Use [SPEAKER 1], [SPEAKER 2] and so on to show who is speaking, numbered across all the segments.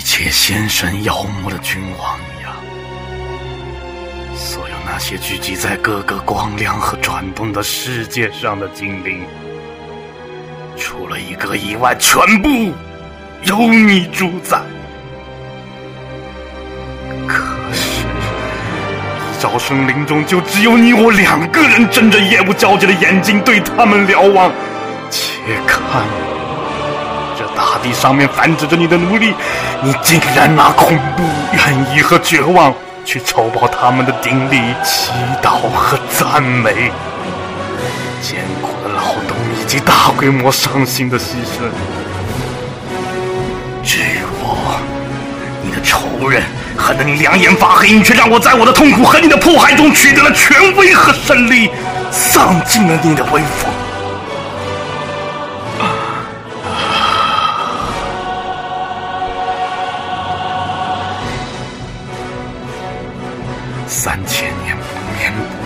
[SPEAKER 1] 一切仙神妖魔的君王一样。所有那些聚集在各个光亮和转动的世界上的精灵，除了一个以外，全部由你主宰。可是，一招生林中就只有你我两个人睁着业务交集的眼睛对他们瞭望。且看，这大地上面繁殖着你的奴隶，你竟然拿恐怖、怨意和绝望去酬报他们的顶礼、祈祷和赞美，艰苦的劳动以及大规模伤心的牺牲。至于我，你的仇人。恨得你两眼发黑，你却让我在我的痛苦和你的迫害中取得了权威和胜利，丧尽了你的威风。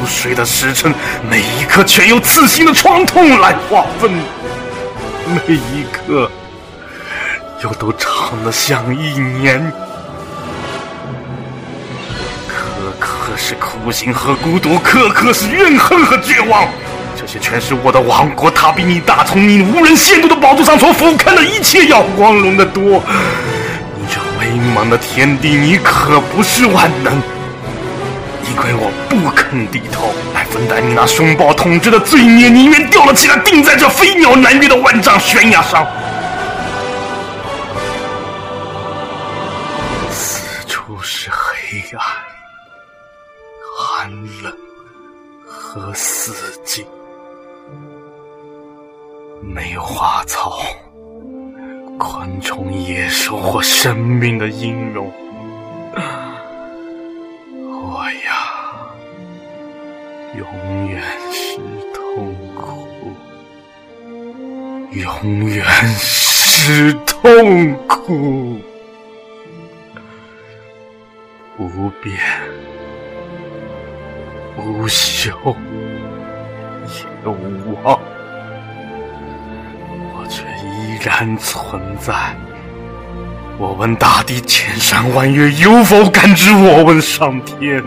[SPEAKER 1] 眠不睡的时辰，每一刻却由刺心的创痛来划分，每一刻又都长得像一年。是苦心和孤独，刻刻是怨恨和绝望，这些全是我的王国。它比你大从你无人亵渎的宝座上所俯瞰的一切要光荣的多。你这威猛的天地，你可不是万能，因为我不肯低头来分担你那凶暴统治的罪孽，宁愿吊了起来，钉在这飞鸟难越的万丈悬崖上。四处是黑暗。寒冷和死寂，没有花草、昆虫、野兽或生命的音容。永远是痛苦，永远是痛苦，不变。无休也无望，我却依然存在。我问大地千山万岳有否感知？我问上天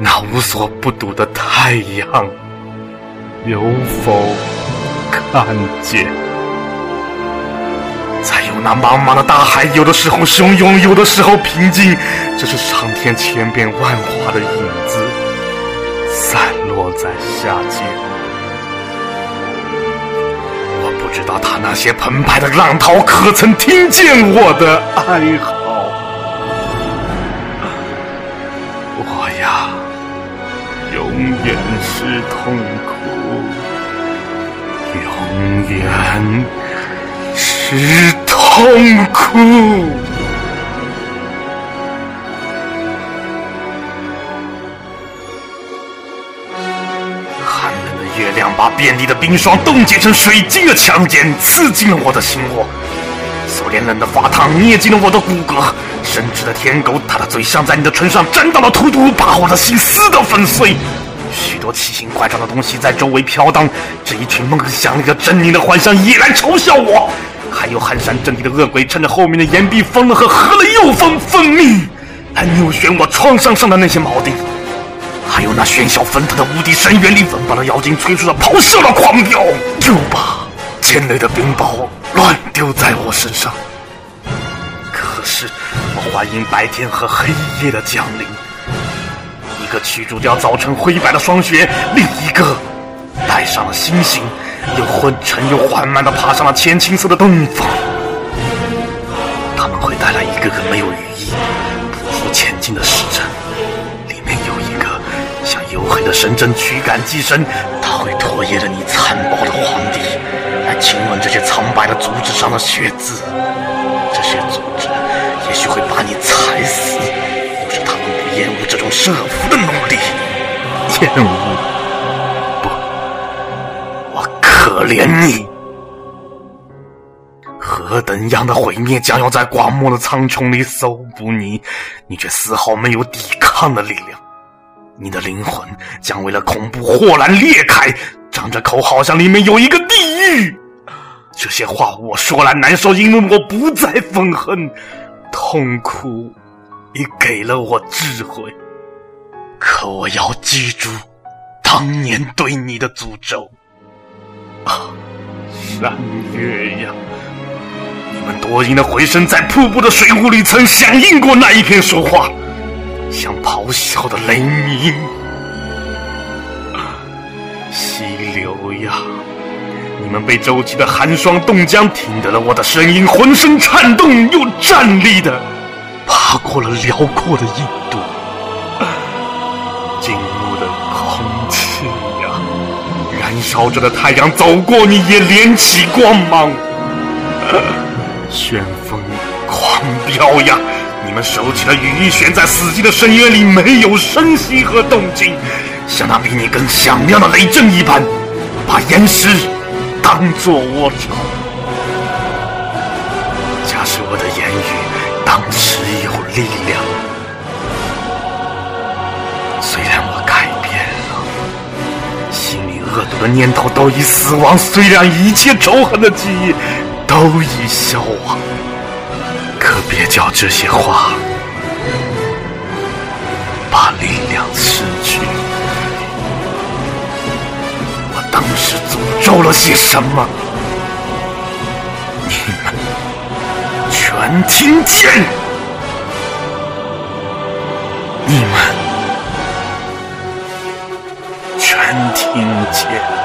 [SPEAKER 1] 那无所不睹的太阳有否看见？才有那茫茫的大海，有的时候汹涌，有的时候平静。这是上天千变万化的影子。散落在下界，我不知道他那些澎湃的浪涛可曾听见我的哀嚎。是痛苦，永远是痛苦。寒冷的月亮把遍地的冰霜冻结成水晶的强尖，刺进了我的心窝；苏联人的发烫捏进了我的骨骼；深知的天狗，它的嘴像在你的唇上沾到了荼毒，把我的心撕得粉碎。奇形怪状的东西在周围飘荡，这一群梦想里的狰狞的幻象也来嘲笑我。还有寒山阵地的恶鬼，趁着后面的岩壁封了和合了又封，分命来扭旋我创伤上的那些铆钉。还有那喧嚣纷腾的无底深渊里，vẫn 把那妖精催促着咆哮的狂飙，又把尖锐的冰雹乱丢在我身上。可是我欢迎白天和黑夜的降临，一个驱逐掉早晨灰白的霜雪，另一个带上了星星，又昏沉又缓慢地爬上了浅青色的东方。他们会带来一个个没有羽翼、匍匐前进的使者。里面有一个像黝黑的神针驱赶寄生，他会唾液着你残暴的皇帝，来亲吻这些苍白的足趾上的血渍。设伏的努力。厌恶？不，我可怜你。何等样的毁灭将要在广漠的苍穹里搜捕你，你却丝毫没有抵抗的力量。你的灵魂将为了恐怖豁然裂开，张着口，好像里面有一个地狱。这些话我说来难受，因为我不再愤恨，痛苦也给了我智慧，可我要记住当年对你的诅咒。啊，山月呀，你们多音的回声在瀑布的水雾里曾响应过那一片说话，像咆哮的雷鸣。溪流呀。你们被周琦的寒霜冻僵，听得了我的声音，浑身颤动又站立的，爬过了辽阔的印度，烧着的太阳走过你也连起光芒，旋风狂飙呀，你们收起了羽翼，悬在死寂的深渊里，没有声息和动静，像那比你更响亮的雷震一般，把岩石。当作我仇，假使我的言语当时有力量，的念头都已死亡，虽然一切仇恨的记忆都已消亡，可别叫这些话把力量失去。我当时诅咒了些什么？你们全听见！你们切！